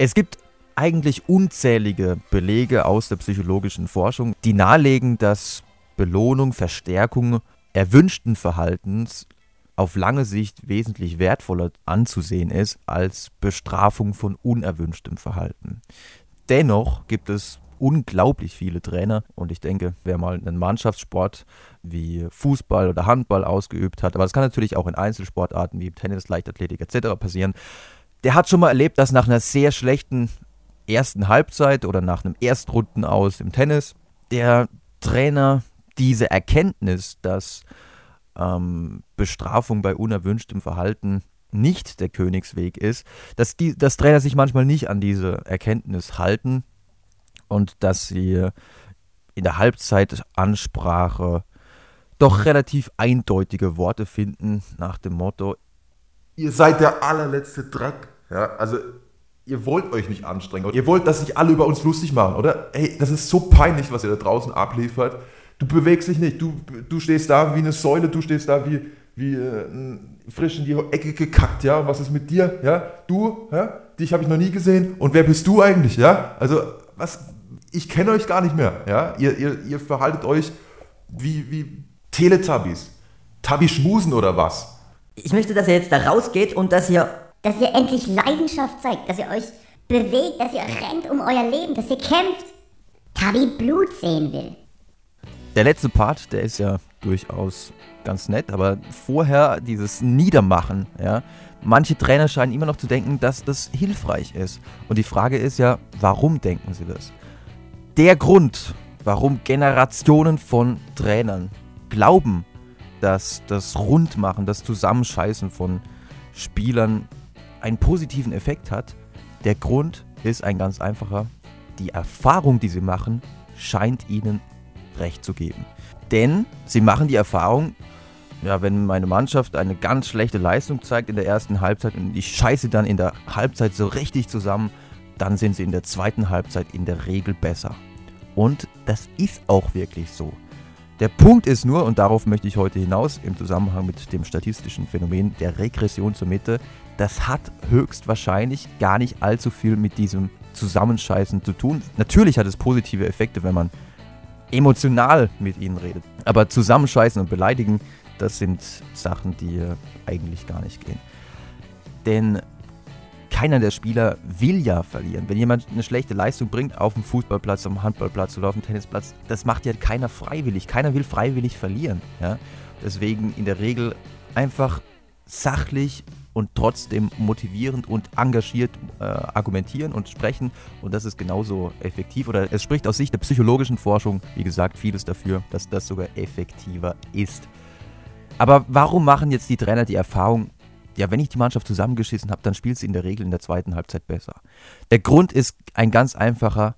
Es gibt eigentlich unzählige Belege aus der psychologischen Forschung, die nahelegen, dass Belohnung, Verstärkung erwünschten Verhaltens auf lange Sicht wesentlich wertvoller anzusehen ist als Bestrafung von unerwünschtem Verhalten. Dennoch gibt es unglaublich viele Trainer und ich denke, wer mal einen Mannschaftssport wie Fußball oder Handball ausgeübt hat, aber das kann natürlich auch in Einzelsportarten wie Tennis, Leichtathletik etc. passieren, der hat schon mal erlebt, dass nach einer sehr schlechten ersten Halbzeit oder nach einem Erstrunden aus im Tennis der Trainer diese Erkenntnis, dass ähm, Bestrafung bei unerwünschtem Verhalten nicht der Königsweg ist, dass die, dass Trainer sich manchmal nicht an diese Erkenntnis halten und dass sie in der Halbzeitansprache doch relativ eindeutige Worte finden nach dem Motto, ihr seid der allerletzte Dreck. Ja, also ihr wollt euch nicht anstrengen. Ihr wollt, dass sich alle über uns lustig machen, oder? Ey, das ist so peinlich, was ihr da draußen abliefert. Du bewegst dich nicht. Du, du stehst da wie eine Säule, du stehst da wie, wie äh, frisch in die Ecke gekackt, ja? Und was ist mit dir? Ja? Du, ja? Dich habe ich noch nie gesehen. Und wer bist du eigentlich, ja? Also, was, ich kenne euch gar nicht mehr, ja? Ihr, ihr, ihr verhaltet euch wie, wie Teletubbies. Tabby-Schmusen oder was? Ich möchte, dass ihr jetzt da rausgeht und dass ihr... Dass ihr endlich Leidenschaft zeigt, dass ihr euch bewegt, dass ihr rennt um euer Leben, dass ihr kämpft. Tabby Blut sehen will. Der letzte Part, der ist ja durchaus ganz nett, aber vorher dieses Niedermachen, ja. Manche Trainer scheinen immer noch zu denken, dass das hilfreich ist. Und die Frage ist ja, warum denken sie das? Der Grund, warum Generationen von Trainern glauben, dass das Rundmachen, das Zusammenscheißen von Spielern einen positiven Effekt hat, der Grund ist ein ganz einfacher. Die Erfahrung, die sie machen, scheint ihnen recht zu geben. Denn sie machen die Erfahrung, ja, wenn meine Mannschaft eine ganz schlechte Leistung zeigt in der ersten Halbzeit und ich scheiße dann in der Halbzeit so richtig zusammen, dann sind sie in der zweiten Halbzeit in der Regel besser. Und das ist auch wirklich so. Der Punkt ist nur, und darauf möchte ich heute hinaus, im Zusammenhang mit dem statistischen Phänomen der Regression zur Mitte, das hat höchstwahrscheinlich gar nicht allzu viel mit diesem Zusammenscheißen zu tun. Natürlich hat es positive Effekte, wenn man emotional mit ihnen redet. Aber zusammenscheißen und beleidigen, das sind Sachen, die eigentlich gar nicht gehen. Denn keiner der Spieler will ja verlieren. Wenn jemand eine schlechte Leistung bringt auf dem Fußballplatz, auf dem Handballplatz oder auf dem Tennisplatz, das macht ja keiner freiwillig. Keiner will freiwillig verlieren. Ja? Deswegen in der Regel einfach sachlich und trotzdem motivierend und engagiert äh, argumentieren und sprechen. Und das ist genauso effektiv. Oder es spricht aus Sicht der psychologischen Forschung, wie gesagt, vieles dafür, dass das sogar effektiver ist. Aber warum machen jetzt die Trainer die Erfahrung, ja, wenn ich die Mannschaft zusammengeschissen habe, dann spielt sie in der Regel in der zweiten Halbzeit besser? Der Grund ist ein ganz einfacher.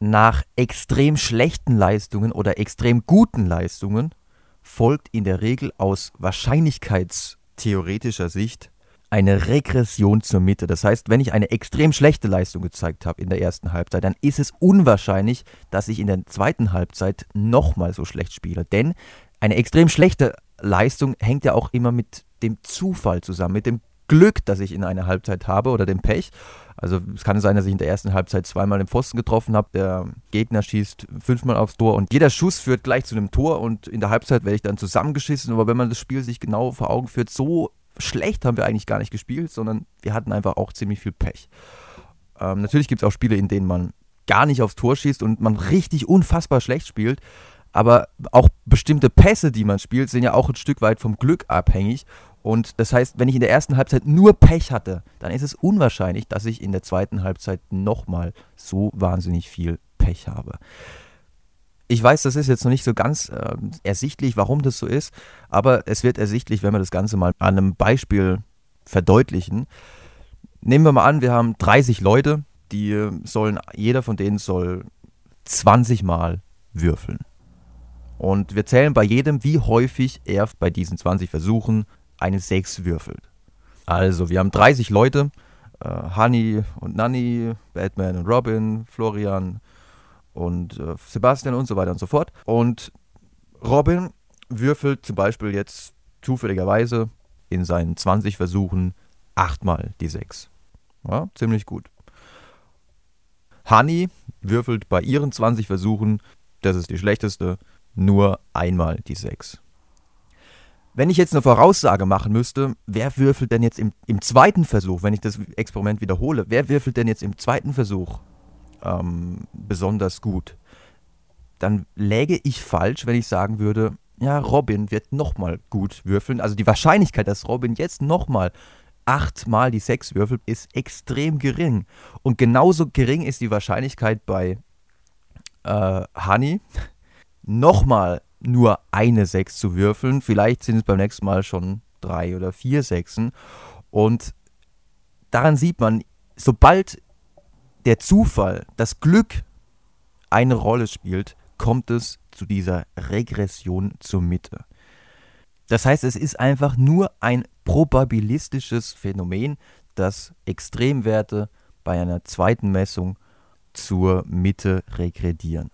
Nach extrem schlechten Leistungen oder extrem guten Leistungen folgt in der Regel aus wahrscheinlichkeitstheoretischer Sicht eine Regression zur Mitte. Das heißt, wenn ich eine extrem schlechte Leistung gezeigt habe in der ersten Halbzeit, dann ist es unwahrscheinlich, dass ich in der zweiten Halbzeit nochmal so schlecht spiele. Denn eine extrem schlechte Leistung hängt ja auch immer mit dem Zufall zusammen, mit dem Glück, das ich in einer Halbzeit habe oder dem Pech. Also es kann sein, dass ich in der ersten Halbzeit zweimal den Pfosten getroffen habe, der Gegner schießt fünfmal aufs Tor und jeder Schuss führt gleich zu einem Tor und in der Halbzeit werde ich dann zusammengeschissen. Aber wenn man das Spiel sich genau vor Augen führt, so schlecht haben wir eigentlich gar nicht gespielt, sondern wir hatten einfach auch ziemlich viel Pech. Ähm, natürlich gibt es auch Spiele, in denen man gar nicht aufs Tor schießt und man richtig unfassbar schlecht spielt. Aber auch bestimmte Pässe, die man spielt, sind ja auch ein Stück weit vom Glück abhängig. Und das heißt, wenn ich in der ersten Halbzeit nur Pech hatte, dann ist es unwahrscheinlich, dass ich in der zweiten Halbzeit nochmal so wahnsinnig viel Pech habe. Ich weiß, das ist jetzt noch nicht so ganz äh, ersichtlich, warum das so ist, aber es wird ersichtlich, wenn wir das Ganze mal an einem Beispiel verdeutlichen. Nehmen wir mal an, wir haben 30 Leute, die sollen, jeder von denen soll 20 Mal würfeln. Und wir zählen bei jedem, wie häufig er bei diesen 20 Versuchen eine 6 würfelt. Also, wir haben 30 Leute, äh, Honey und Nanny, Batman und Robin, Florian, und äh, Sebastian und so weiter und so fort. Und Robin würfelt zum Beispiel jetzt zufälligerweise in seinen 20 Versuchen achtmal die 6. Ja, ziemlich gut. Honey würfelt bei ihren 20 Versuchen, das ist die schlechteste, nur einmal die 6. Wenn ich jetzt eine Voraussage machen müsste, wer würfelt denn jetzt im, im zweiten Versuch, wenn ich das Experiment wiederhole, wer würfelt denn jetzt im zweiten Versuch ähm, besonders gut? Dann läge ich falsch, wenn ich sagen würde, ja, Robin wird nochmal gut würfeln. Also die Wahrscheinlichkeit, dass Robin jetzt nochmal achtmal die Sechs würfelt, ist extrem gering. Und genauso gering ist die Wahrscheinlichkeit bei äh, Honey, nochmal nur eine Sechs zu würfeln. Vielleicht sind es beim nächsten Mal schon drei oder vier Sechsen. Und daran sieht man, sobald der Zufall, das Glück eine Rolle spielt, kommt es zu dieser Regression zur Mitte. Das heißt, es ist einfach nur ein probabilistisches Phänomen, dass Extremwerte bei einer zweiten Messung zur Mitte regredieren.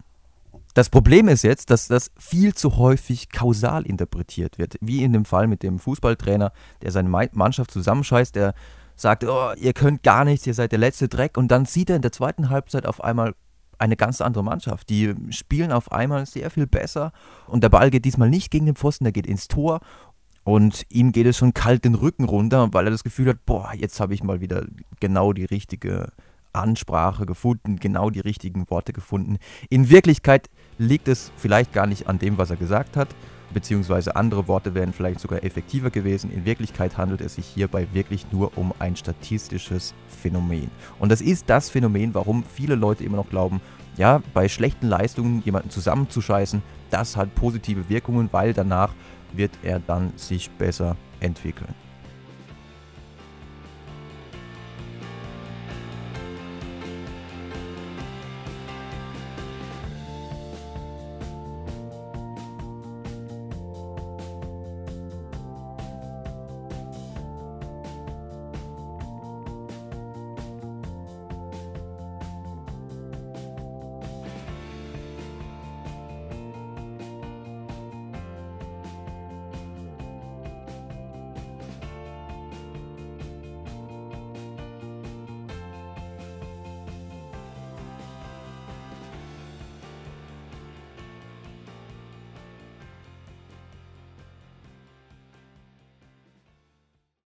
Das Problem ist jetzt, dass das viel zu häufig kausal interpretiert wird. Wie in dem Fall mit dem Fußballtrainer, der seine Mannschaft zusammenscheißt, der sagt, oh, ihr könnt gar nichts, ihr seid der letzte Dreck. Und dann sieht er in der zweiten Halbzeit auf einmal eine ganz andere Mannschaft. Die spielen auf einmal sehr viel besser und der Ball geht diesmal nicht gegen den Pfosten, der geht ins Tor und ihm geht es schon kalt den Rücken runter, weil er das Gefühl hat, boah, jetzt habe ich mal wieder genau die richtige Ansprache gefunden, genau die richtigen Worte gefunden. In Wirklichkeit liegt es vielleicht gar nicht an dem, was er gesagt hat, beziehungsweise andere Worte wären vielleicht sogar effektiver gewesen. In Wirklichkeit handelt es sich hierbei wirklich nur um ein statistisches Phänomen. Und das ist das Phänomen, warum viele Leute immer noch glauben, ja, bei schlechten Leistungen jemanden zusammenzuscheißen, das hat positive Wirkungen, weil danach wird er dann sich besser entwickeln.